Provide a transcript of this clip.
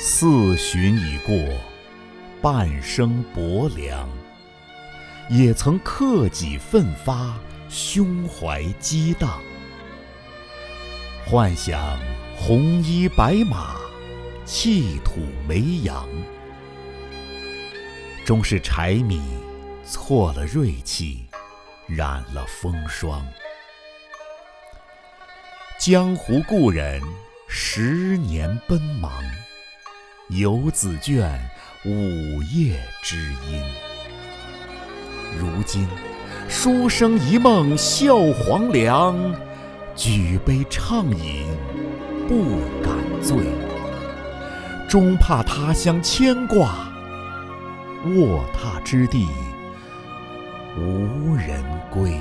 四旬已过，半生薄凉。也曾克己奋发，胸怀激荡，幻想红衣白马，弃土为洋。终是柴米错了锐气，染了风霜。江湖故人，十年奔忙，游子倦，午夜知音。如今书生一梦笑黄粱，举杯畅饮不敢醉，终怕他乡牵挂，卧榻之地无人归。